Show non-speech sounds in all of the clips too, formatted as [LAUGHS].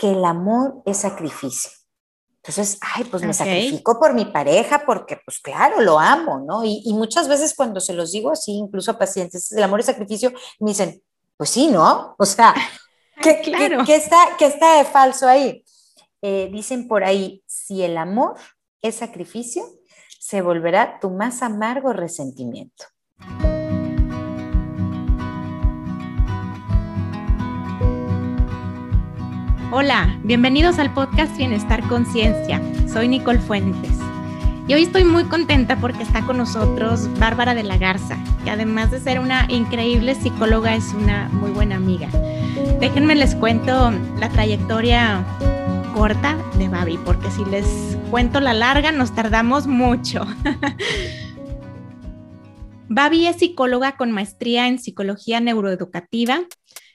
que el amor es sacrificio. Entonces, ay, pues me sacrifico por mi pareja porque, pues claro, lo amo, ¿no? Y, muchas veces cuando se los digo así, incluso a pacientes, el amor es sacrificio, me dicen, pues sí, ¿no? O sea, [LAUGHS] ¿qué, claro. está, ¿qué está de falso ahí? Eh, dicen por ahí, si el amor es sacrificio, se volverá tu más amargo resentimiento. Hola, bienvenidos al podcast Bienestar Conciencia. Soy Nicole Fuentes. Y hoy estoy muy contenta porque está con nosotros Bárbara de la Garza, que además de ser una increíble psicóloga es una muy buena amiga. Déjenme les cuento la trayectoria corta de Babi, porque si les cuento la larga nos tardamos mucho. [LAUGHS] Babi es psicóloga con maestría en psicología neuroeducativa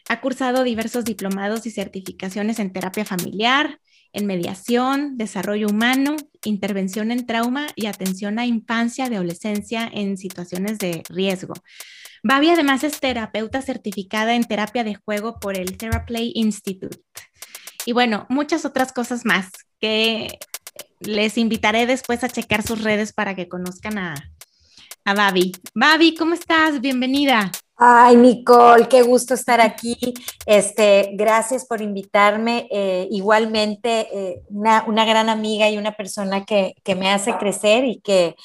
ha cursado diversos diplomados y certificaciones en terapia familiar, en mediación, desarrollo humano, intervención en trauma y atención a infancia y adolescencia en situaciones de riesgo. Babi además es terapeuta certificada en terapia de juego por el Theraplay Institute. Y bueno, muchas otras cosas más que les invitaré después a checar sus redes para que conozcan a, a Babi. Babi, ¿cómo estás? Bienvenida. Ay, Nicole, qué gusto estar aquí. Este, gracias por invitarme. Eh, igualmente, eh, una, gran amiga y una persona que, me hace crecer y que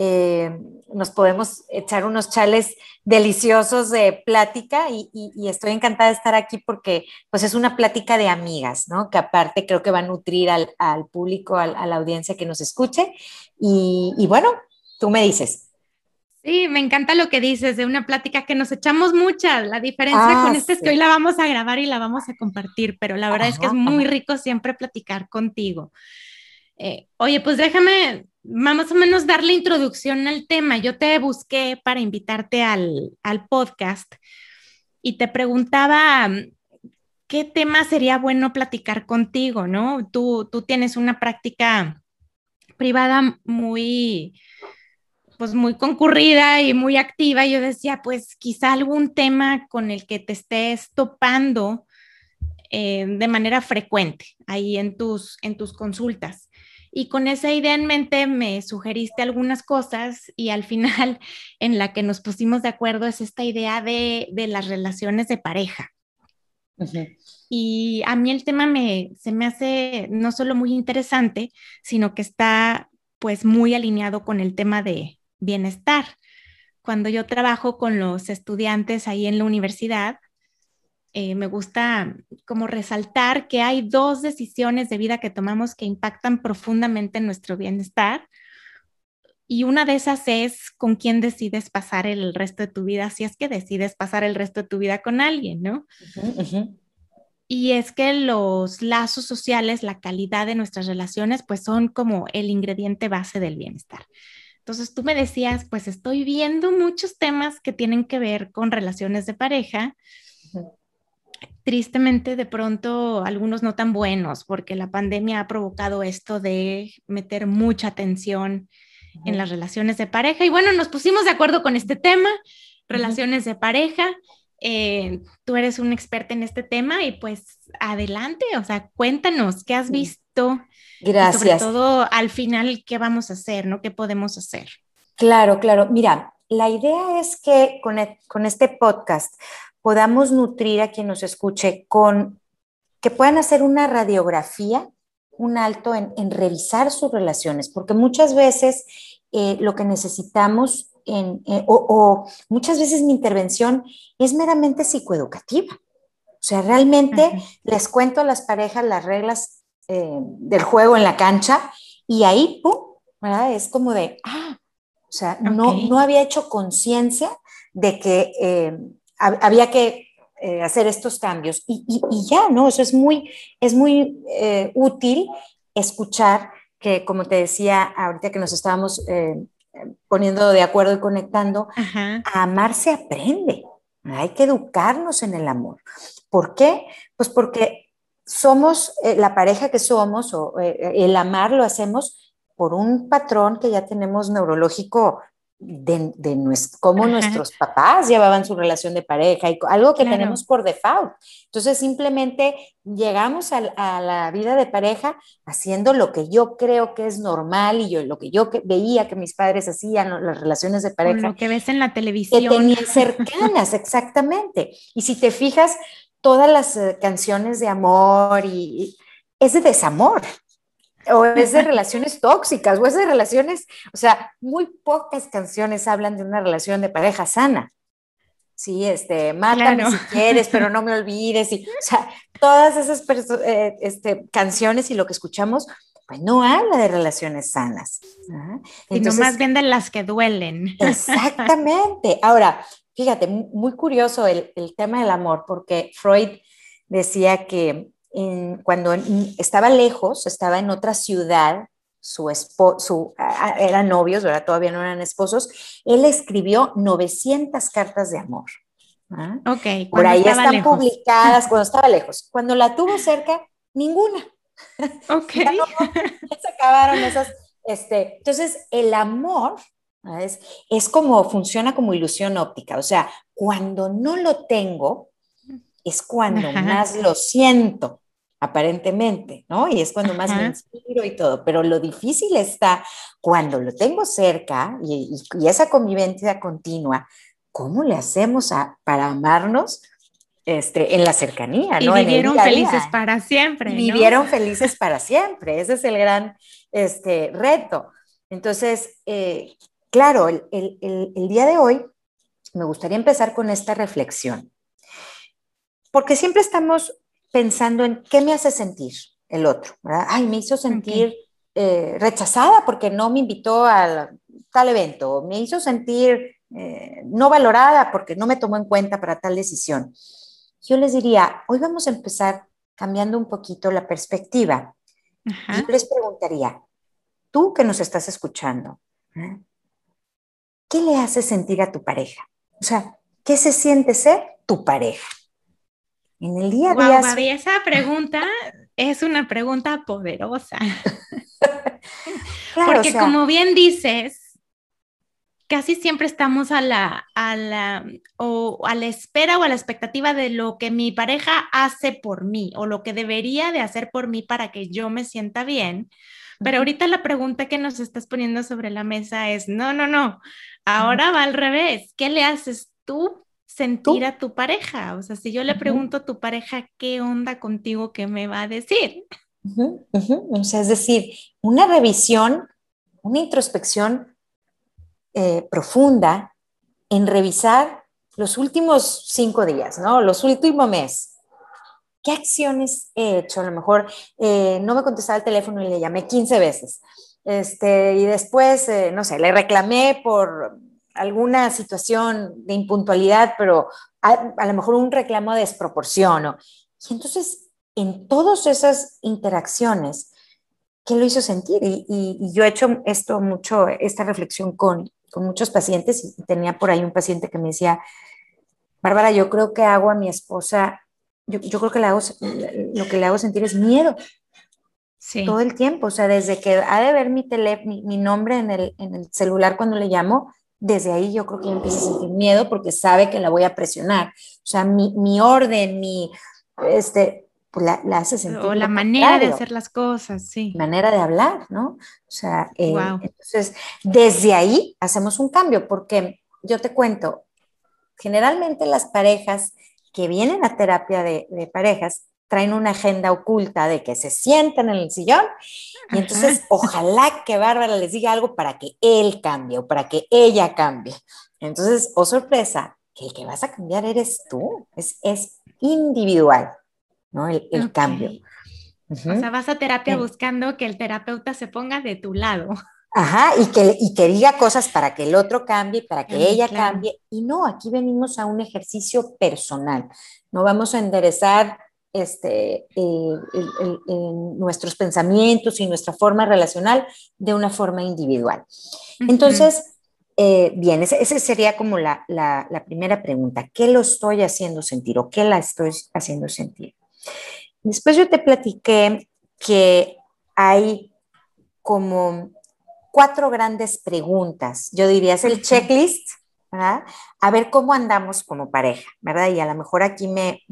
eh, nos podemos echar unos chales deliciosos de plática y, estoy encantada de estar aquí porque pues es una plática de amigas, ¿no? Que aparte creo que va a nutrir al, público, a la audiencia que nos escuche. y bueno, tú me dices. Sí, me encanta lo que dices de una plática que nos echamos muchas. La diferencia con ah, esta es que hoy la vamos a grabar y la vamos a compartir, pero la verdad es que es muy rico siempre platicar contigo. Eh, oye, pues déjame más o menos darle introducción al tema. Yo te busqué para invitarte al, al podcast y te preguntaba mm, qué tema sería bueno platicar contigo, ¿no? Tú, tú tienes una práctica privada muy pues muy concurrida y muy activa, yo decía, pues quizá algún tema con el que te estés topando eh, de manera frecuente ahí en tus, en tus consultas. Y con esa idea en mente me sugeriste algunas cosas y al [LAUGHS] final en la que nos pusimos de acuerdo es esta idea de, las relaciones de pareja. Y a mí el tema me, se me hace no solo muy interesante, sino que está pues muy alineado con el tema de, bienestar. Cuando yo trabajo con los estudiantes ahí en la universidad, eh, me gusta como resaltar que hay dos decisiones de vida que tomamos que impactan profundamente en nuestro bienestar. Y una de esas es con quién decides pasar el resto de tu vida, si es que decides pasar el resto de tu vida con alguien, ¿no? Y es que los lazos sociales, la calidad de nuestras relaciones, pues son como el ingrediente base del bienestar. Entonces tú me decías, pues estoy viendo muchos temas que tienen que ver con relaciones de pareja. Tristemente, de pronto, algunos no tan buenos, porque la pandemia ha provocado esto de meter mucha atención en las relaciones de pareja. Y bueno, nos pusimos de acuerdo con este tema, relaciones de pareja. Eh, tú eres un experta en este tema y pues adelante, o sea, cuéntanos, ¿qué has visto? Gracias. sobre todo al final, ¿qué vamos a hacer? ¿no? ¿Qué podemos hacer? Claro, claro. Mira, la idea es que con, e, con este podcast podamos nutrir a quien nos escuche con que puedan hacer una radiografía, un alto en, revisar sus relaciones, porque muchas veces eh, lo que necesitamos, en, eh, o, muchas veces mi intervención es meramente psicoeducativa. O sea, realmente les cuento a las parejas las reglas eh, del juego en la cancha y ahí, ¡pum! ¿verdad? Es como de, ah, o sea, no, no había hecho conciencia de que eh, había que eh, hacer estos cambios y, y, ya, ¿no? Eso es muy, es muy útil escuchar que, como te decía ahorita que nos estábamos poniendo de acuerdo y conectando, a amar se aprende. Hay que educarnos en el amor. ¿Por qué? Pues porque somos eh, la pareja que somos o eh, el amar lo hacemos por un patrón que ya tenemos neurológico de, de nuestro, cómo nuestros papás llevaban su relación de pareja y algo que tenemos por default. Entonces simplemente llegamos a, la vida de pareja haciendo lo que yo creo que es normal y yo, lo que yo veía que mis padres hacían, las relaciones de pareja. lo que ves en la televisión. Que tenían [LAUGHS] cercanas, exactamente. Y si te fijas, todas las eh, canciones de amor y es de desamor o es de relaciones tóxicas, o es de relaciones, o sea, muy pocas canciones hablan de una relación de pareja sana. Sí, este, mátame si quieres, pero no me olvides. Y, o sea, todas esas eh, este, canciones y lo que escuchamos, pues no habla de relaciones sanas. Sino más bien de las que duelen. [LAUGHS] Exactamente. Ahora, fíjate, muy curioso el, el tema del amor, porque Freud decía que cuando estaba lejos, estaba en otra ciudad, su esposo, eran novios, ¿verdad? todavía no eran esposos, él escribió 900 cartas de amor. ¿ah? Ok. Por ahí están publicadas [LAUGHS] cuando estaba lejos. Cuando la tuvo cerca, ninguna. Ok. [LAUGHS] se acabaron esas. Este, entonces, el amor es, es como, funciona como ilusión óptica. O sea, cuando no lo tengo, es cuando más lo siento, aparentemente, ¿no? Y es cuando más me inspiro y todo, pero lo difícil está cuando lo tengo cerca y, esa convivencia continua, ¿cómo le hacemos para amarnos? Este, en la cercanía, ¿no? Y vivieron felices para siempre. Vivieron felices para siempre, ese es el gran este, reto. Entonces, eh, claro, el, el día de hoy me gustaría empezar con esta reflexión porque siempre estamos pensando en qué me hace sentir el otro, ¿verdad? Ay, me hizo sentir eh, rechazada porque no me invitó a tal evento, me hizo sentir eh, no valorada porque no me tomó en cuenta para tal decisión. Yo les diría, hoy vamos a empezar cambiando un poquito la perspectiva. Yo les preguntaría, tú que nos estás escuchando, ¿eh? ¿Qué le hace sentir a tu pareja? O sea, ¿qué se siente ser tu pareja? En el día a día. esa pregunta es una pregunta poderosa. [LAUGHS] Porque como bien dices, casi siempre estamos a la, a la, o a la espera o a la expectativa de lo que mi pareja hace por mí o lo que debería de hacer por mí para que yo me sienta bien. Pero ahorita la pregunta que nos estás poniendo sobre la mesa es, no, no, no, ahora va al revés. ¿Qué le haces tú sentir a tu pareja. O sea, si yo le pregunto a tu pareja qué onda contigo, ¿qué me va a decir? O sea, es decir, una revisión, una introspección eh, profunda en revisar los últimos cinco días, ¿no? Los últimos meses. ¿Qué acciones he hecho? A lo mejor eh, no me contestaba el teléfono y le llamé 15 veces. Este, y después, eh, no sé, le reclamé por alguna situación de impuntualidad, pero a, lo mejor un reclamo de desproporción. Y entonces, en todas esas interacciones, ¿qué lo hizo sentir? Y, yo he hecho esto mucho, esta reflexión con, con muchos pacientes y tenía por ahí un paciente que me decía, Bárbara, yo creo que hago a mi esposa, yo, yo creo que le lo que le hago sentir es miedo. Sí. Todo el tiempo, o sea, desde que ha de ver mi, tele, mi, mi nombre en el, en el, celular cuando le llamo, desde ahí yo creo que empieza a sentir miedo porque sabe que la voy a presionar. O sea, mi, mi orden, mi, este, pues la, la, hace sentir. O la manera de hacer las cosas, sí. Manera de hablar, ¿no? O sea, eh, entonces, desde ahí hacemos un cambio porque yo te cuento, generalmente las parejas que vienen a terapia de, de parejas traen una agenda oculta de que se sientan en el sillón y entonces ojalá que Bárbara les diga algo para que él cambie o para que ella cambie. Entonces, oh sorpresa, que el que vas a cambiar eres tú, es, es individual, ¿no? El, el cambio. O sea, vas a terapia buscando que el terapeuta se ponga de tu lado. Ajá, y que, y que diga cosas para que el otro cambie, para que ella cambie. Y no, aquí venimos a un ejercicio personal. No vamos a enderezar este, nuestros pensamientos y nuestra forma relacional de una forma individual. Entonces, eh, bien, esa, sería como la, primera pregunta. ¿Qué lo estoy haciendo sentir o qué la estoy haciendo sentir? Después yo te platiqué que hay como cuatro grandes preguntas. Yo diría, es el checklist, ¿verdad? A ver cómo andamos como pareja, ¿verdad? Y a lo mejor aquí me,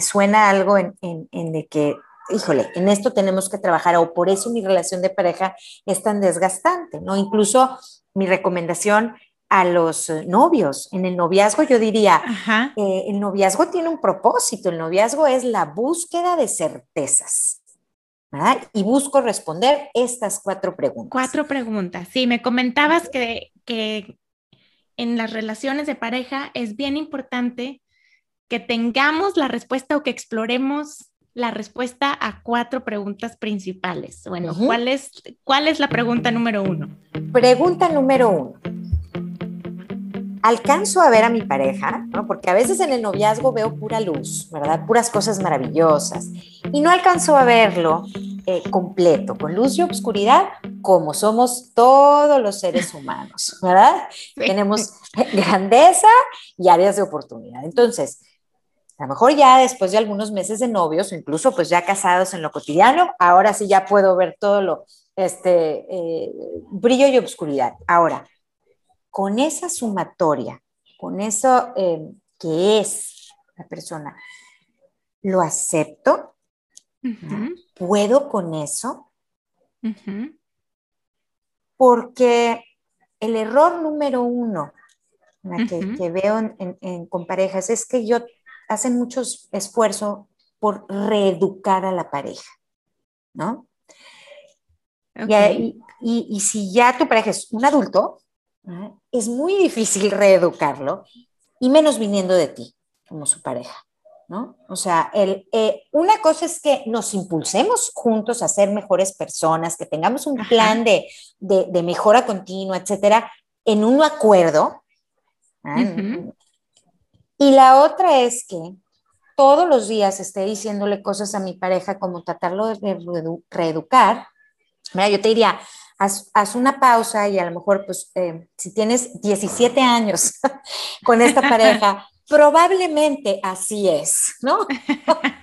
suena algo en, en, de que, híjole, en esto tenemos que trabajar o por eso mi relación de pareja es tan desgastante, ¿no? Incluso mi recomendación a los eh, novios. En el noviazgo yo diría, eh, el noviazgo tiene un propósito, el noviazgo es la búsqueda de certezas. Y busco responder estas cuatro preguntas. Cuatro preguntas. Sí, me comentabas que, que en las relaciones de pareja es bien importante que tengamos la respuesta o que exploremos la respuesta a cuatro preguntas principales. Bueno, ¿cuál, es, ¿cuál es la pregunta número uno? Pregunta número uno. Alcanzo a ver a mi pareja, ¿no? porque a veces en el noviazgo veo pura luz, ¿verdad? Puras cosas maravillosas. Y no alcanzo a verlo eh, completo, con luz y oscuridad, como somos todos los seres humanos, ¿verdad? Tenemos grandeza y áreas de oportunidad. Entonces, a lo mejor ya después de algunos meses de novios o incluso pues ya casados en lo cotidiano, ahora sí ya puedo ver todo lo, este, eh, brillo y oscuridad. Ahora, con esa sumatoria, con eso eh, que es la persona, lo acepto, ¿Puedo con eso? Porque el error número uno que, veo con parejas es que yo hacen mucho esfuerzo por reeducar a la pareja, ¿no? Y, si ya tu pareja es un adulto, es muy difícil reeducarlo, y menos viniendo de ti como su pareja. ¿no? O sea, el, eh, una cosa es que nos impulsemos juntos a ser mejores personas, que tengamos un plan de, mejora continua, etcétera, en un acuerdo. ¿ah? Y la otra es que todos los días esté diciéndole cosas a mi pareja como tratarlo de reeducar. Mira, yo te diría, haz, una pausa y a lo mejor, pues, eh, si tienes 17 años [LAUGHS] con esta pareja, [LAUGHS] probablemente así es, ¿no?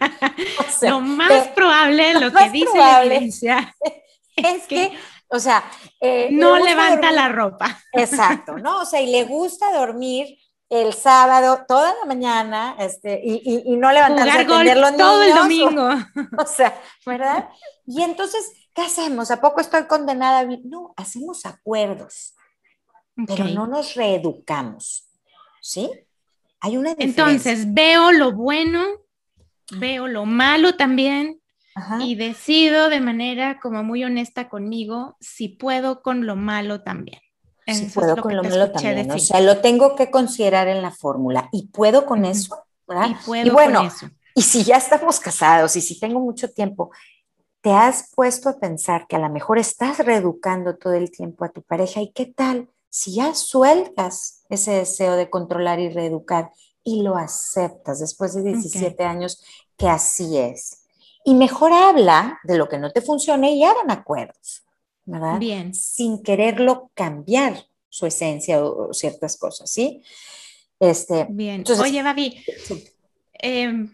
[LAUGHS] lo más probable, lo, que dice la evidencia, es que, o sea, eh, no levanta la ropa. Exacto, ¿no? O sea, y le gusta dormir el sábado toda la mañana este, y, y, no levantarse a atender los niños. Todo el domingo. O, sea, ¿verdad? Y entonces, ¿qué hacemos? ¿A poco estoy condenada No, hacemos acuerdos, pero no nos reeducamos, ¿sí? Hay una diferencia. Entonces, veo lo bueno, veo lo malo también y decido de manera como muy honesta conmigo si puedo con lo malo también. si puedo con lo malo también. O sea, lo tengo que considerar en la fórmula y puedo con eso. ¿verdad? Y, puedo bueno, con eso. y si ya estamos casados y si tengo mucho tiempo, ¿te has puesto a pensar que a lo mejor estás reeducando todo el tiempo a tu pareja y qué tal si ya sueltas ese deseo de controlar y reeducar y lo aceptas después de 17 años que así es. Y mejor habla de lo que no te funcione y hagan acuerdos, ¿verdad? Bien. Sin quererlo cambiar su esencia o, ciertas cosas, ¿sí? Este, Bien. Oye, Babi, em,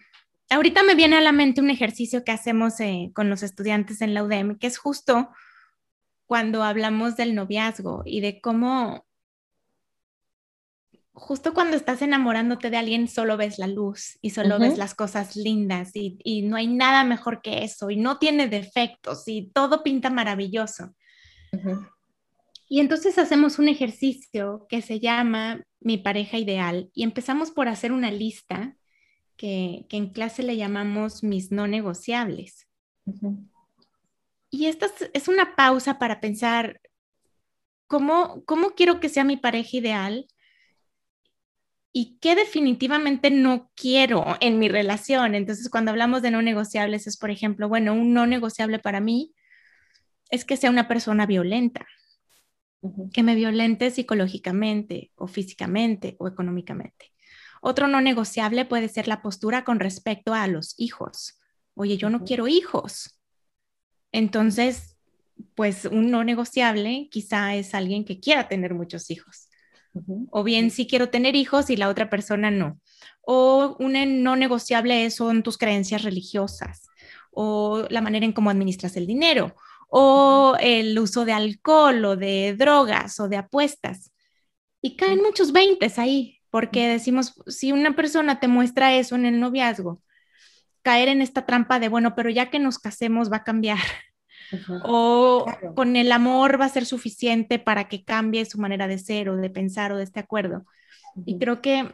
ahorita me viene a la mente un ejercicio que hacemos eh, con los estudiantes en la UDEM, que es justo cuando hablamos del noviazgo y de cómo justo cuando estás enamorándote de alguien solo ves la luz y solo ves las cosas lindas y, no hay nada mejor que eso y no tiene defectos y todo pinta maravilloso. Y entonces hacemos un ejercicio que se llama Mi pareja ideal y empezamos por hacer una lista que, en clase le llamamos mis no negociables. Y esta es una pausa para pensar cómo, cómo quiero que sea mi pareja ideal y qué definitivamente no quiero en mi relación. Entonces, cuando hablamos de no negociables, es, por ejemplo, bueno, un no negociable para mí es que sea una persona violenta, que me violente psicológicamente o físicamente o económicamente. Otro no negociable puede ser la postura con respecto a los hijos. Oye, yo no quiero hijos. Entonces, pues un no negociable quizá es alguien que quiera tener muchos hijos. O bien sí quiero tener hijos y la otra persona no. O un no negociable son tus creencias religiosas o la manera en cómo administras el dinero o el uso de alcohol o de drogas o de apuestas. Y caen muchos veintes ahí, porque decimos, si una persona te muestra eso en el noviazgo, caer en esta trampa de, bueno, pero ya que nos casemos va a cambiar. [LAUGHS] O con el amor va a ser suficiente para que cambie su manera de ser o de pensar o de este acuerdo. Y creo que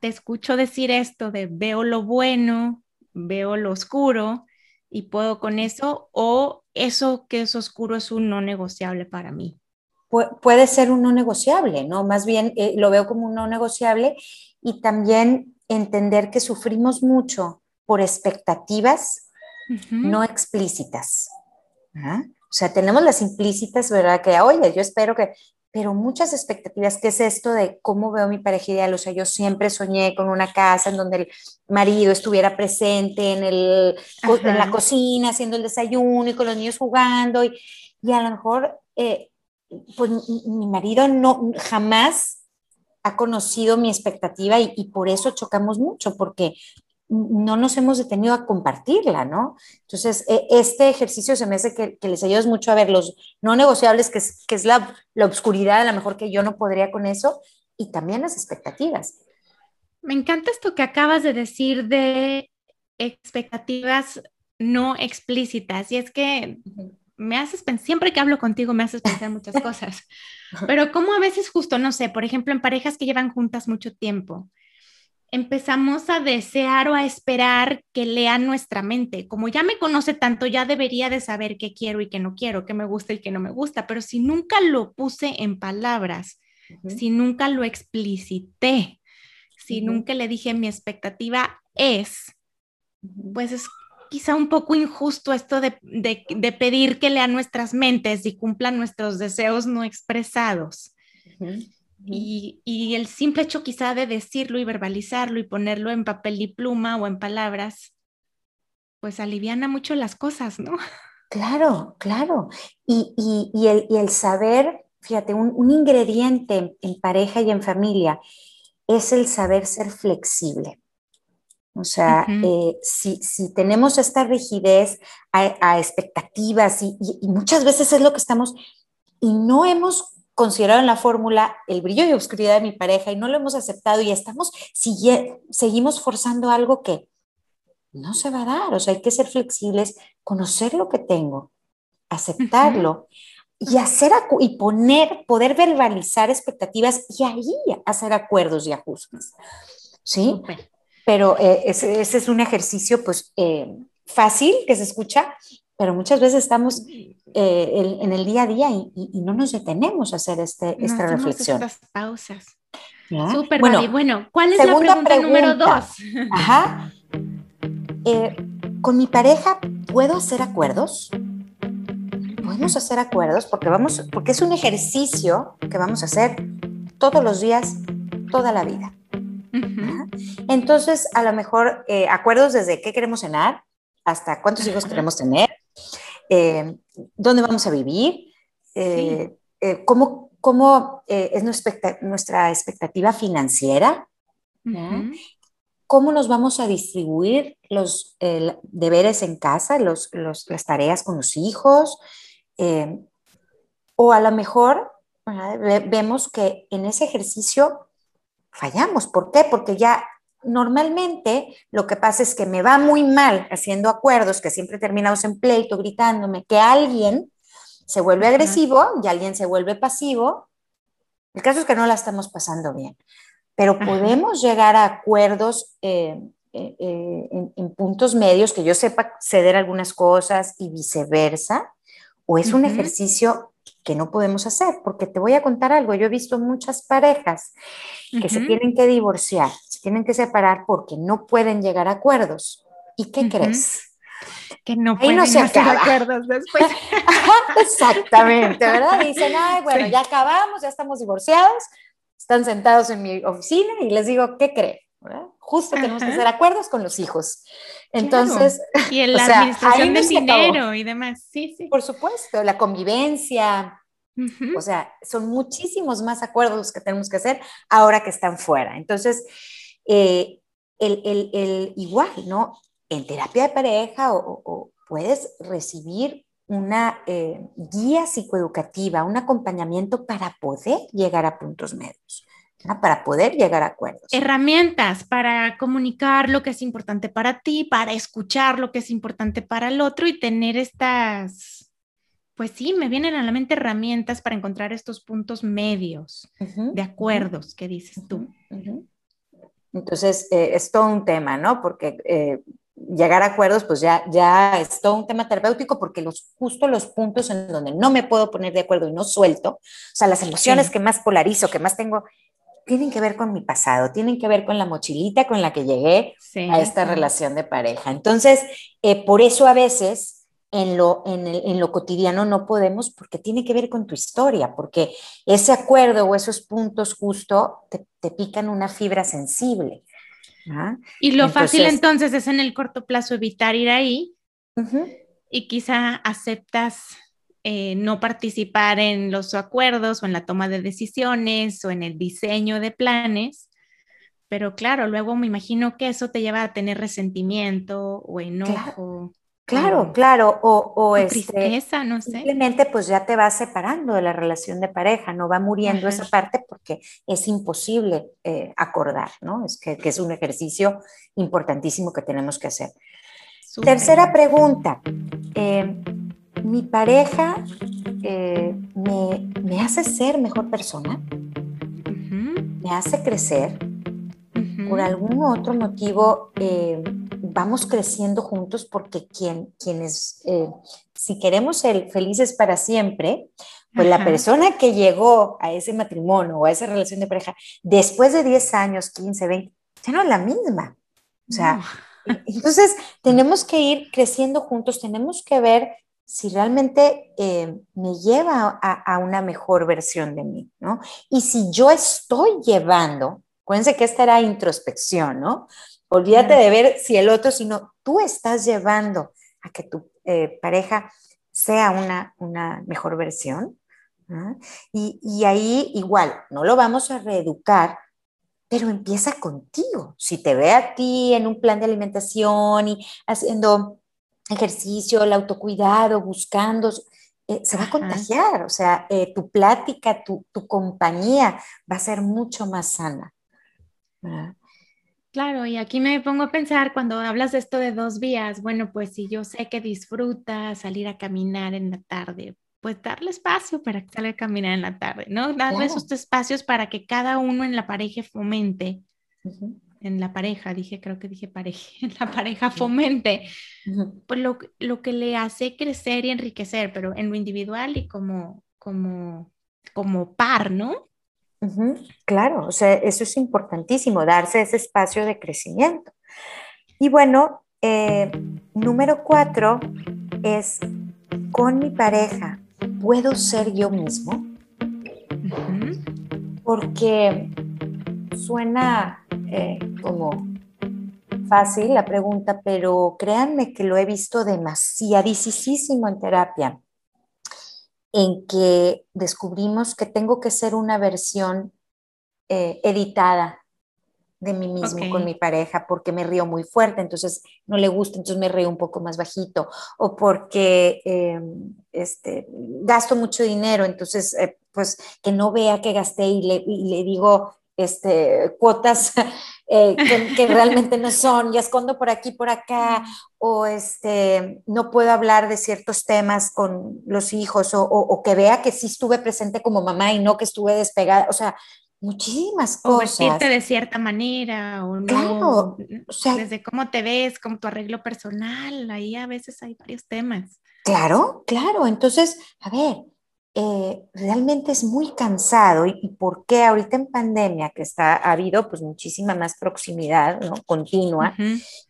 te escucho decir esto de veo lo bueno, veo lo oscuro y puedo con eso, o eso que es oscuro es un no negociable para mí. Puede ser un no negociable, ¿no? Más bien eh, lo veo como un no negociable y también entender que sufrimos mucho por expectativas no explícitas. O sea, tenemos las implícitas, ¿verdad? Que, oye, yo espero que, pero muchas expectativas, ¿qué es esto de cómo veo mi pareja ideal? O sea, yo siempre soñé con una casa en donde el marido estuviera presente en, el, en la cocina, haciendo el desayuno y con los niños jugando, y, y a lo mejor, eh, pues mi marido no jamás ha conocido mi expectativa y, por eso chocamos mucho, porque no nos hemos detenido a compartirla, ¿no? Entonces, e, este ejercicio se me hace que, les ayuda mucho a ver los no negociables, que es, que es la, la oscuridad, a lo mejor que yo no podría con eso, y también las expectativas. Me encanta esto que acabas de decir de expectativas no explícitas, y es que me haces pensar, siempre que hablo contigo me haces pensar muchas cosas, [LAUGHS] pero como a veces justo, no sé, por ejemplo, en parejas que llevan juntas mucho tiempo, empezamos a desear o a esperar que lean nuestra mente. Como ya me conoce tanto, ya debería de saber qué quiero y qué no quiero, qué me gusta y qué no me gusta, pero si nunca lo puse en palabras, si nunca lo explicité, si nunca le dije mi expectativa es, pues es quizá un poco injusto esto de, pedir que lean nuestras mentes y cumplan nuestros deseos no expresados. Y, el simple hecho quizá de decirlo y verbalizarlo y ponerlo en papel y pluma o en palabras, pues aliviana mucho las cosas, ¿no? Claro, claro. Y, el, saber, fíjate, un, ingrediente en pareja y en familia es el saber ser flexible. O sea, eh, si, tenemos esta rigidez a, expectativas y, muchas veces es lo que estamos, y no hemos considerado en la fórmula el brillo y oscuridad de mi pareja y no lo hemos aceptado y estamos, sigue, seguimos forzando algo que no se va a dar. O sea, hay que ser flexibles, conocer lo que tengo, aceptarlo. Y hacer y poner, poder verbalizar expectativas y ahí hacer acuerdos y ajustes. ¿Sí? Pero eh, ese, es un ejercicio pues eh, fácil que se escucha, pero muchas veces estamos eh, en el día a día y, no nos detenemos a hacer este, esta reflexión. Estas pausas. Súper, bueno, bueno, ¿cuál es la pregunta, número dos? Ajá. con mi pareja, ¿puedo hacer acuerdos? Podemos hacer acuerdos porque, vamos, porque es un ejercicio que vamos a hacer todos los días, toda la vida. Entonces, a lo mejor eh, acuerdos desde qué queremos cenar hasta cuántos hijos queremos tener, eh, dónde vamos a vivir, eh, cómo, cómo es nuestra, expectativa financiera, cómo nos vamos a distribuir los deberes en casa, los, las tareas con los hijos, o a lo mejor vemos que en ese ejercicio fallamos. ¿Por qué? Porque ya normalmente lo que pasa es que me va muy mal haciendo acuerdos, que siempre terminamos en pleito, gritándome, que alguien se vuelve agresivo y alguien se vuelve pasivo. El caso es que no la estamos pasando bien, pero podemos llegar a acuerdos eh, eh, eh, en, puntos medios, que yo sepa ceder algunas cosas y viceversa, o es un ejercicio que no podemos hacer, porque te voy a contar algo, yo he visto muchas parejas que se tienen que divorciar, se tienen que separar porque no pueden llegar a acuerdos. ¿Y qué crees? Que no pueden no acuerdos después. [LAUGHS] Exactamente, ¿verdad? Dicen, ay, bueno, ya acabamos, ya estamos divorciados, están sentados en mi oficina y les digo, ¿qué creen? Justo tenemos que hacer acuerdos con los hijos. Entonces, [LAUGHS] y en la administración del dinero y demás. Sí, sí. Por supuesto, la convivencia. O sea, son muchísimos más acuerdos que tenemos que hacer ahora que están fuera. Entonces, eh, el, el, el, igual, ¿no? En terapia de pareja o, puedes recibir una eh, guía psicoeducativa, un acompañamiento para poder llegar a puntos medios, para poder llegar a acuerdos. Herramientas para comunicar lo que es importante para ti, para escuchar lo que es importante para el otro y tener estas, pues sí, me vienen a la mente herramientas para encontrar estos puntos medios de acuerdos que dices tú. Entonces, eh, es todo un tema, ¿no? Porque eh, llegar a acuerdos, pues ya, ya es todo un tema terapéutico porque los, justo los puntos en donde no me puedo poner de acuerdo y no suelto, o sea, las emociones que más polarizo, que más tengo, tienen que ver con mi pasado, tienen que ver con la mochilita con la que llegué a esta relación de pareja. Entonces, eh, por eso a veces en lo, en, el, en lo cotidiano no podemos porque tiene que ver con tu historia, porque ese acuerdo o esos puntos justo te, te pican una fibra sensible. Y lo fácil entonces es en el corto plazo evitar ir ahí y quizá aceptas eh, no participar en los acuerdos o en la toma de decisiones o en el diseño de planes, pero claro, luego me imagino que eso te lleva a tener resentimiento o enojo. Claro, claro, o, o, este, tristeza, no sé. Simplemente pues ya te vas separando de la relación de pareja, no va muriendo esa parte porque es imposible eh, acordar, ¿no? Es que, es un ejercicio importantísimo que tenemos que hacer. Tercera pregunta, eh, ¿mi pareja eh, me, hace ser mejor persona? ¿Me hace crecer? ¿Por algún otro motivo? vamos creciendo juntos porque quien, quienes, eh, si queremos ser felices para siempre, pues la persona que llegó a ese matrimonio o a esa relación de pareja después de 10 años, 15, 20, ya no es la misma. O sea, entonces tenemos que ir creciendo juntos, tenemos que ver si realmente eh, me lleva a, a, una mejor versión de mí, ¿no? Y si yo estoy llevando, acuérdense que esta era introspección, ¿no? Olvídate de ver si el otro, sino tú estás llevando a que tu eh, pareja sea una, una mejor versión. Y, y, ahí igual, no lo vamos a reeducar, pero empieza contigo. Si te ve a ti en un plan de alimentación y haciendo ejercicio, el autocuidado, buscando, eh, se va a contagiar. O sea, eh, tu plática, tu, tu, compañía va a ser mucho más sana. Claro, y aquí me pongo a pensar cuando hablas de esto de dos vías, bueno, pues si yo sé que disfruta salir a caminar en la tarde, pues darle espacio para que salga a caminar en la tarde, ¿no? Darle esos espacios para que cada uno en la pareja fomente, en la pareja, dije, creo que dije pareja, [LAUGHS] en la pareja fomente, pues lo, lo, que le hace crecer y enriquecer, pero en lo individual y como, como, como par, ¿no? Claro, o sea, eso es importantísimo, darse ese espacio de crecimiento. Y bueno, eh, número cuatro es, con mi pareja, ¿puedo ser yo mismo? Porque suena eh, como fácil la pregunta, pero créanme que lo he visto demasiadísimo en terapia en que descubrimos que tengo que ser una versión eh, editada de mí mismo con mi pareja porque me río muy fuerte, entonces no le gusta, entonces me río un poco más bajito, o porque em, este, gasto mucho dinero, entonces eh, pues que no vea que gasté y le, y le digo este, cuotas [LAUGHS] eh, que, realmente no son, y escondo por aquí, por acá, o este, no puedo hablar de ciertos temas con los hijos, o, que vea que sí estuve presente como mamá y no que estuve despegada, o sea, muchísimas cosas. O vestirte de cierta manera, o no. Claro, o sea, desde cómo te ves, como tu arreglo personal, ahí a veces hay varios temas. Claro, claro, entonces, a ver, eh, realmente es muy cansado y, por qué ahorita en pandemia que está, ha habido pues muchísima más proximidad ¿no? continua,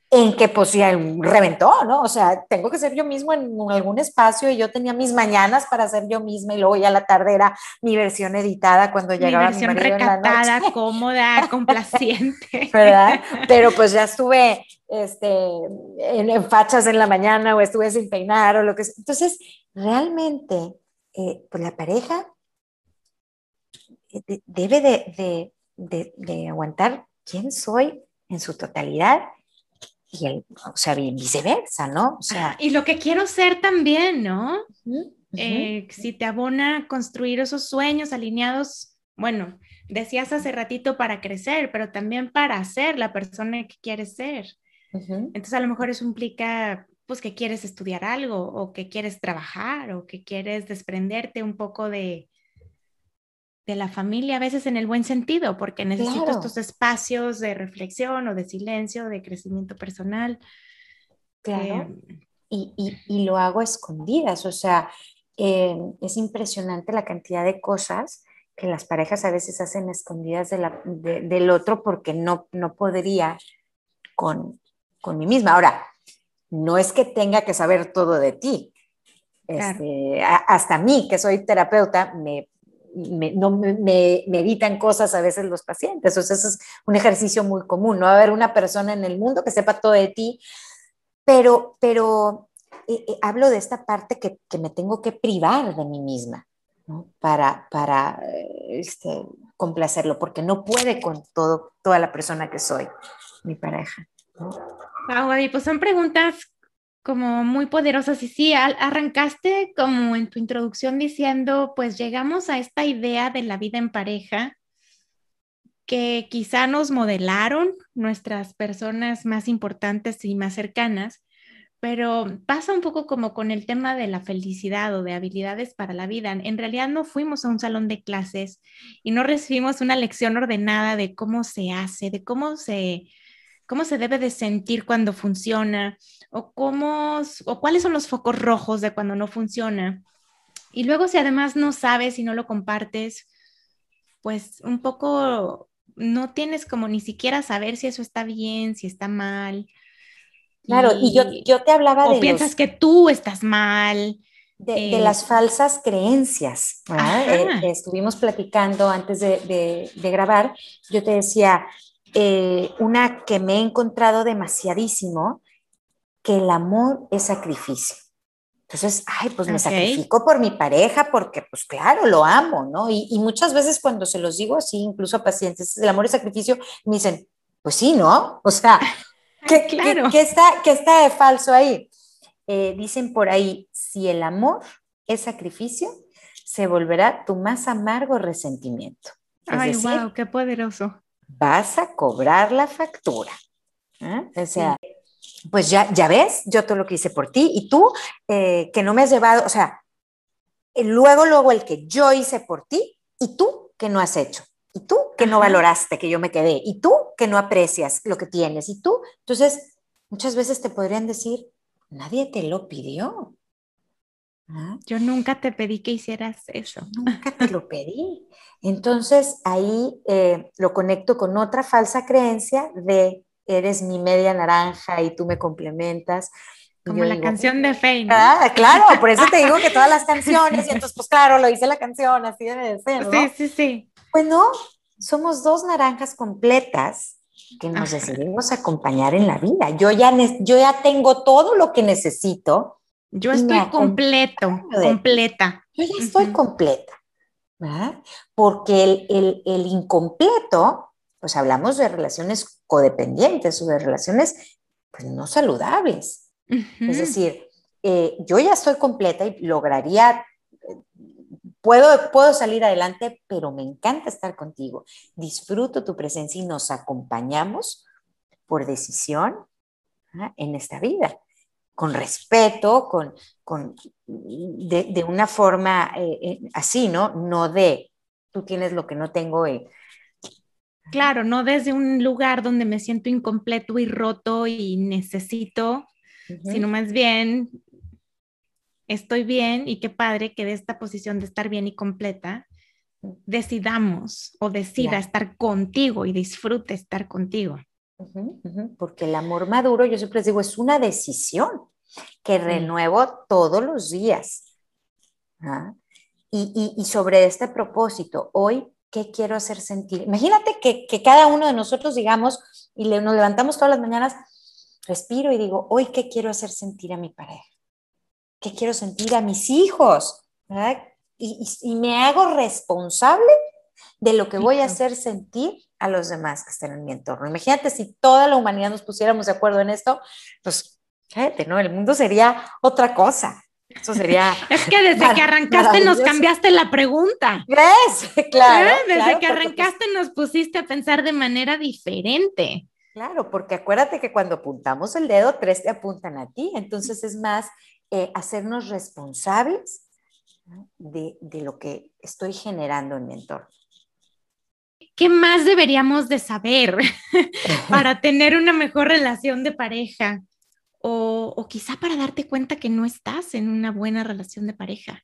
en que pues ya reventó, ¿no? O sea, tengo que ser yo mismo en algún espacio y yo tenía mis mañanas para ser yo misma y luego ya la tarde era mi versión editada cuando llegaba mi, versión mi recatada, [LAUGHS] cómoda, complaciente. ¿Verdad? [LAUGHS] Pero pues ya estuve este, en, en fachas en la mañana o estuve sin peinar o lo que sea. Entonces, realmente eh, pues la pareja eh, debe de, aguantar quién soy en su totalidad y el, o sea, viceversa, ¿no? O sea, y lo que quiero ser también, ¿no? Eh, si te abona construir esos sueños alineados, bueno, decías hace ratito para crecer, pero también para ser la persona que quieres ser. Entonces a lo mejor eso implica pues que quieres estudiar algo o que quieres trabajar o que quieres desprenderte un poco de, de la familia, a veces en el buen sentido, porque necesito estos espacios de reflexión o de silencio, de crecimiento personal. Claro. Eh, y, y, lo hago a escondidas, o sea, eh, es impresionante la cantidad de cosas que las parejas a veces hacen escondidas de la, del otro porque no, no podría con, con mí misma. Ahora, no es que tenga que saber todo de ti. Este, hasta mí, que soy terapeuta, me, me, no, me, evitan cosas a veces los pacientes. O sea, eso es un ejercicio muy común. No va a haber una persona en el mundo que sepa todo de ti, pero, pero eh, eh, hablo de esta parte que, que, me tengo que privar de mí misma ¿no? para, para eh, este, complacerlo, porque no puede con todo, toda la persona que soy, mi pareja. ¿no? Wow, pues son preguntas como muy poderosas. Y sí, arrancaste como en tu introducción diciendo, pues llegamos a esta idea de la vida en pareja que quizá nos modelaron nuestras personas más importantes y más cercanas, pero pasa un poco como con el tema de la felicidad o de habilidades para la vida. En realidad no fuimos a un salón de clases y no recibimos una lección ordenada de cómo se hace, de cómo se, cómo se debe de sentir cuando funciona o cómo o cuáles son los focos rojos de cuando no funciona. Y luego si además no sabes y no lo compartes, pues un poco no tienes como ni siquiera saber si eso está bien, si está mal. Claro, y, yo, yo, te hablaba de... piensas que tú estás mal. De, las eh, falsas creencias. Eh, estuvimos platicando antes de, de, grabar, yo te decía, eh, una que me he encontrado demasiadísimo, que el amor es sacrificio. Entonces, ay, pues me sacrifico por mi pareja porque, pues claro, lo amo, ¿no? Y, muchas veces cuando se los digo así, incluso a pacientes, el amor es sacrificio, me dicen, pues sí, ¿no? O sea, [LAUGHS] ¿qué, claro. ¿qué, está, qué está de falso ahí? Eh, dicen por ahí, si el amor es sacrificio, se volverá tu más amargo resentimiento. ay, wow, qué poderoso vas a cobrar la factura. ¿eh? O sea, pues ya, ya ves, yo todo lo que hice por ti y tú eh, que no me has llevado, o sea, luego, luego el que yo hice por ti y tú que no has hecho. Y tú que no valoraste que yo me quedé. Y tú que no aprecias lo que tienes. Y tú, entonces, muchas veces te podrían decir, nadie te lo pidió. ¿Ah? Yo nunca te pedí que hicieras eso. Nunca te lo [LAUGHS] pedí. Entonces ahí eh, lo conecto con otra falsa creencia de eres mi media naranja y tú me complementas. Como la canción de Faye. Ah, claro, por eso te digo que todas las [LAUGHS] canciones, y entonces, pues claro, lo hice la canción, así debe ser. Sí, sí, sí. Pues no, somos dos naranjas completas que nos decidimos acompañar en la vida. Yo ya, yo ya tengo todo lo que necesito yo estoy completo, completa. Yo ya estoy completa, Porque el, el, incompleto, pues hablamos de relaciones codependientes o de relaciones pues, no saludables. Es decir, eh, yo ya estoy completa y lograría, puedo, puedo salir adelante, pero me encanta estar contigo. Disfruto tu presencia y nos acompañamos por decisión en esta vida con respeto, con, con de, una forma eh, eh, así, ¿no? No de tú tienes lo que no tengo. Eh. Claro, no desde un lugar donde me siento incompleto y roto y necesito, sino más bien estoy bien y qué padre que de esta posición de estar bien y completa decidamos o decida estar contigo y disfrute estar contigo. Porque el amor maduro, yo siempre les digo, es una decisión que renuevo todos los días. ¿ah? Y, sobre este propósito, hoy, ¿qué quiero hacer sentir? Imagínate que, cada uno de nosotros digamos, y nos levantamos todas las mañanas, respiro y digo, hoy, ¿qué quiero hacer sentir a mi pareja? ¿Qué quiero sentir a mis hijos? Y, y, me hago responsable de lo que voy a hacer sentir a los demás que estén en mi entorno. Imagínate si toda la humanidad nos pusiéramos de acuerdo en esto, pues, cállate, ¿no? El mundo sería otra cosa. Eso sería. [LAUGHS] Es que desde que arrancaste nos cambiaste la pregunta. ¿Ves? [LAUGHS] Claro. ¿Eh? Desde que pues arrancaste nos pusiste a pensar de manera diferente. Claro, porque acuérdate que cuando apuntamos el dedo, tres te apuntan a ti. Entonces es más eh, hacernos responsables de, de lo que estoy generando en mi entorno. ¿Qué más deberíamos de saber para tener una mejor relación de pareja? o, quizá para darte cuenta que no estás en una buena relación de pareja.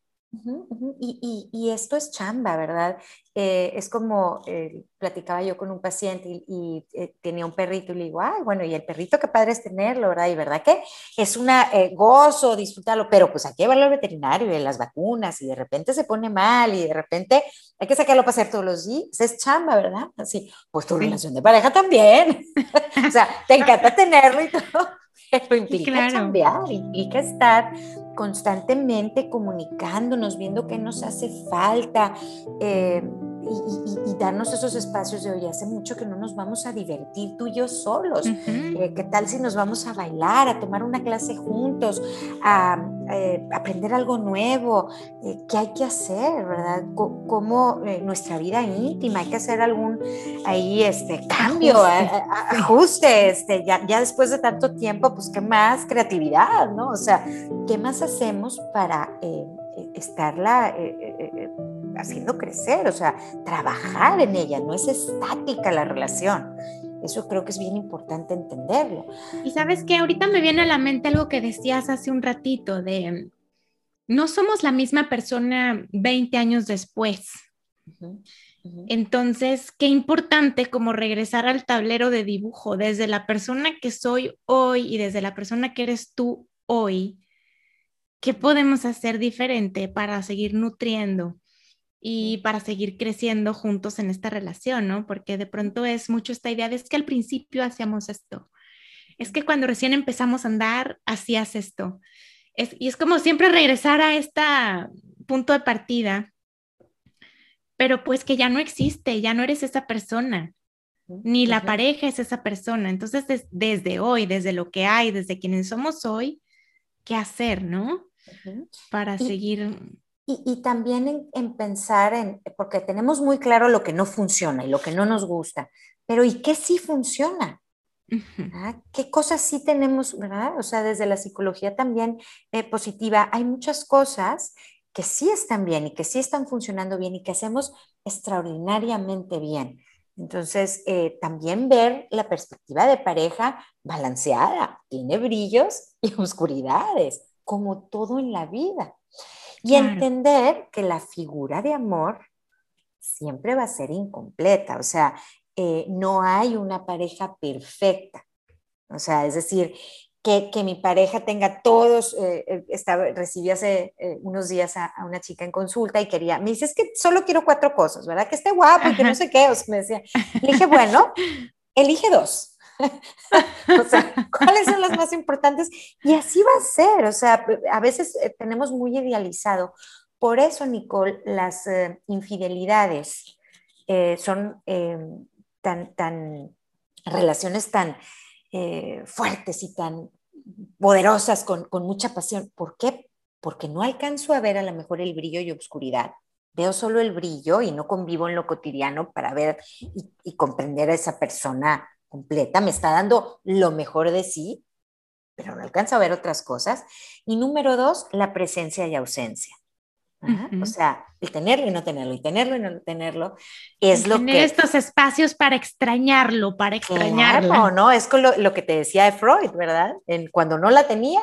Y, esto es chamba, ¿verdad? Eh, es como eh, platicaba yo con un paciente y, eh, tenía un perrito y le digo, ay, bueno, y el perrito qué padre es tenerlo, ¿verdad? Y verdad que es un gozo disfrutarlo, pero pues hay que llevarlo al veterinario y las vacunas y de repente se pone mal y de repente hay que sacarlo para hacer todos los días, es chamba, ¿verdad? Así, pues tu relación de pareja también. [LAUGHS] o sea, te encanta tenerlo y todo [LAUGHS] pero implica cambiar, implica estar constantemente comunicándonos, viendo qué nos hace falta. Eh, y, darnos esos espacios de, hoy hace mucho que no nos vamos a divertir tú y yo solos. Eh, ¿Qué tal si nos vamos a bailar, a tomar una clase juntos, a eh, aprender algo nuevo? Eh, ¿Qué hay que hacer, verdad? ¿Cómo nuestra vida íntima? Hay que hacer algún ahí este, cambio, ajuste, este, ya, ya después de tanto tiempo, pues qué más creatividad, ¿no? O sea, ¿qué más hacemos para estarla haciendo crecer, o sea, trabajar en ella, no es estática la relación. Eso creo que es bien importante entenderlo. Y sabes que ahorita me viene a la mente algo que decías hace un ratito de no somos la misma persona 20 años después. Entonces, qué importante como regresar al tablero de dibujo desde la persona que soy hoy y desde la persona que eres tú hoy. ¿Qué podemos hacer diferente para seguir nutriendo y para seguir creciendo juntos en esta relación, ¿no? Porque de pronto es mucho esta idea de es que al principio hacíamos esto, es que cuando recién empezamos a andar hacías esto. y es como siempre regresar a este punto de partida, pero pues que ya no existe, ya no eres esa persona, ni la pareja es esa persona. Entonces, desde hoy, desde lo que hay, desde quienes somos hoy, ¿qué hacer, no? Para seguir y, también en, pensar en, porque tenemos muy claro lo que no funciona y lo que no nos gusta, pero ¿y qué sí funciona? ¿Ah? ¿Qué cosas sí tenemos, verdad? O sea, desde la psicología también eh, positiva, hay muchas cosas que sí están bien y que sí están funcionando bien y que hacemos extraordinariamente bien. Entonces, eh, también ver la perspectiva de pareja balanceada, tiene brillos y [LAUGHS] oscuridades, como todo en la vida. Y entender que la figura de amor siempre va a ser incompleta, o sea, eh, no hay una pareja perfecta. O sea, es decir, que, que mi pareja tenga todos, eh, eh, estaba, recibí hace unos días a, una chica en consulta y quería, me dice, es que solo quiero cuatro cosas, ¿verdad? Que esté guapo y que no sé qué, o sea, me decía, le dije, bueno, [LAUGHS] elige dos. [LAUGHS] o sea, ¿cuáles son las más importantes? Y así va a ser, o sea, a veces eh, tenemos muy idealizado. Por eso, Nicole, las eh, infidelidades eh, son tan, tan, relaciones tan fuertes y tan poderosas, con, con mucha pasión. ¿Por qué? Porque no alcanzo a ver a lo mejor el brillo y obscuridad veo solo el brillo y no convivo en lo cotidiano para ver y, y, comprender a esa persona completa, me está dando lo mejor de sí, pero no alcanza a ver otras cosas. Y número dos, la presencia y ausencia. O sea, el tenerlo y no tenerlo, y tenerlo y no tenerlo, es lo tener estos espacios para extrañarlo, para extrañarlo. Claro, ¿no? Es lo, lo, que te decía de Freud, ¿verdad? En, cuando no la tenía,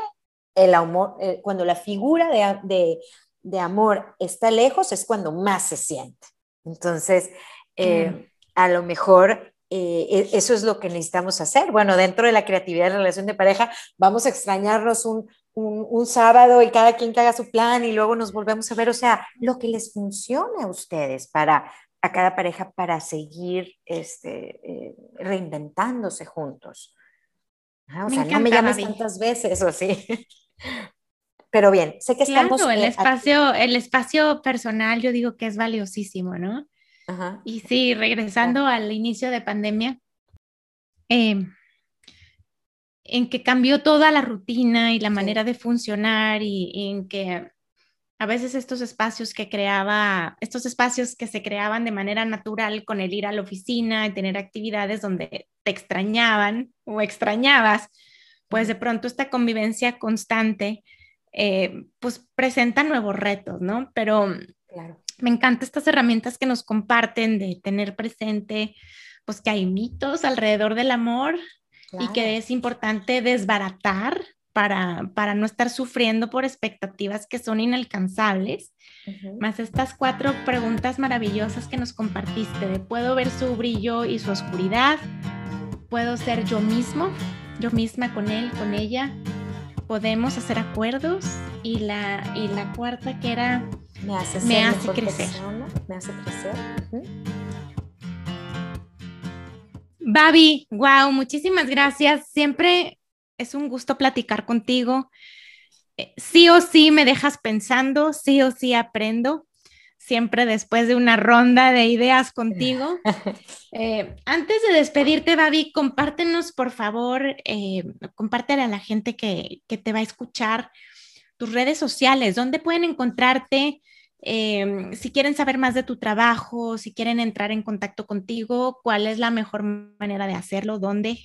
el amor, eh, cuando la figura de, de, de, amor está lejos, es cuando más se siente. Entonces, eh, a lo mejor eh, e, eso es lo que necesitamos hacer. Bueno, dentro de la creatividad de la relación de pareja, vamos a extrañarnos un, un, sábado y cada quien que haga su plan y luego nos volvemos a ver. O sea, lo que les funcione a ustedes para a cada pareja para seguir este, eh, reinventándose juntos. Ah, o sea, no me llames tantas veces o sí. [LAUGHS] Pero bien, sé que claro, estamos... el espacio, el espacio personal yo digo que es valiosísimo, ¿no? Y sí, regresando al inicio de pandemia, eh, en que cambió toda la rutina y la manera de funcionar y, en que a veces estos espacios que creaba, estos espacios que se creaban de manera natural con el ir a la oficina y tener actividades donde te extrañaban o extrañabas, pues de pronto esta convivencia constante, eh, pues presenta nuevos retos, ¿no? Pero me encantan estas herramientas que nos comparten de tener presente, pues que hay mitos alrededor del amor, y que es importante desbaratar para, para, no estar sufriendo por expectativas que son inalcanzables, más estas cuatro preguntas maravillosas que nos compartiste de puedo ver su brillo y su oscuridad, puedo ser yo mismo, yo misma con él, con ella, podemos hacer acuerdos y la, y la cuarta que era me hace, me hace crecer. me hace crecer. Babi, wow, muchísimas gracias. Siempre es un gusto platicar contigo. Eh, sí o sí me dejas pensando, sí o sí aprendo. Siempre después de una ronda de ideas contigo. [LAUGHS] Eh, antes de despedirte, Babi, compártenos, por favor, eh, compártele a la gente que, que te va a escuchar tus redes sociales, dónde pueden encontrarte, Em, si quieren saber más de tu trabajo, si quieren entrar en contacto contigo, ¿cuál es la mejor manera de hacerlo? ¿Dónde?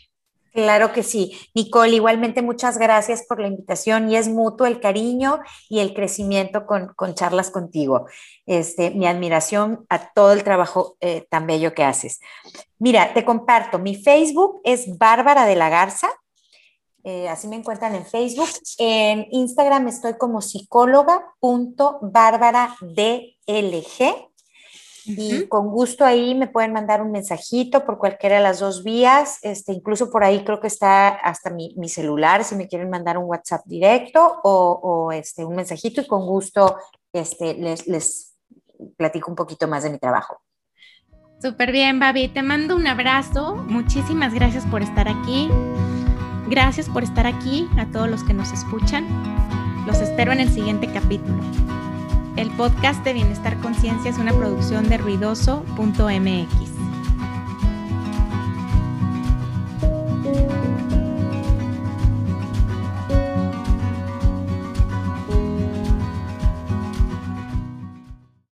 Claro que sí. Nicole, igualmente muchas gracias por la invitación y es mutuo el cariño y el crecimiento con, charlas contigo. Este, mi admiración a todo el trabajo eh, tan bello que haces. Mira, te comparto, mi Facebook es Bárbara de la Garza, eh, así me encuentran en Facebook. En Instagram estoy como psicóloga.bárbara.dlg. Y con gusto ahí me pueden mandar un mensajito por cualquiera de las dos vías. Este, incluso por ahí creo que está hasta mi, celular si me quieren mandar un WhatsApp directo o, este, un mensajito y con gusto este, les, les platico un poquito más de mi trabajo. Súper bien, Babi. Te mando un abrazo. Muchísimas gracias por estar aquí. Gracias por estar aquí a todos los que nos escuchan. Los espero en el siguiente capítulo. El podcast de Bienestar Conciencia es una producción de ruidoso.mx.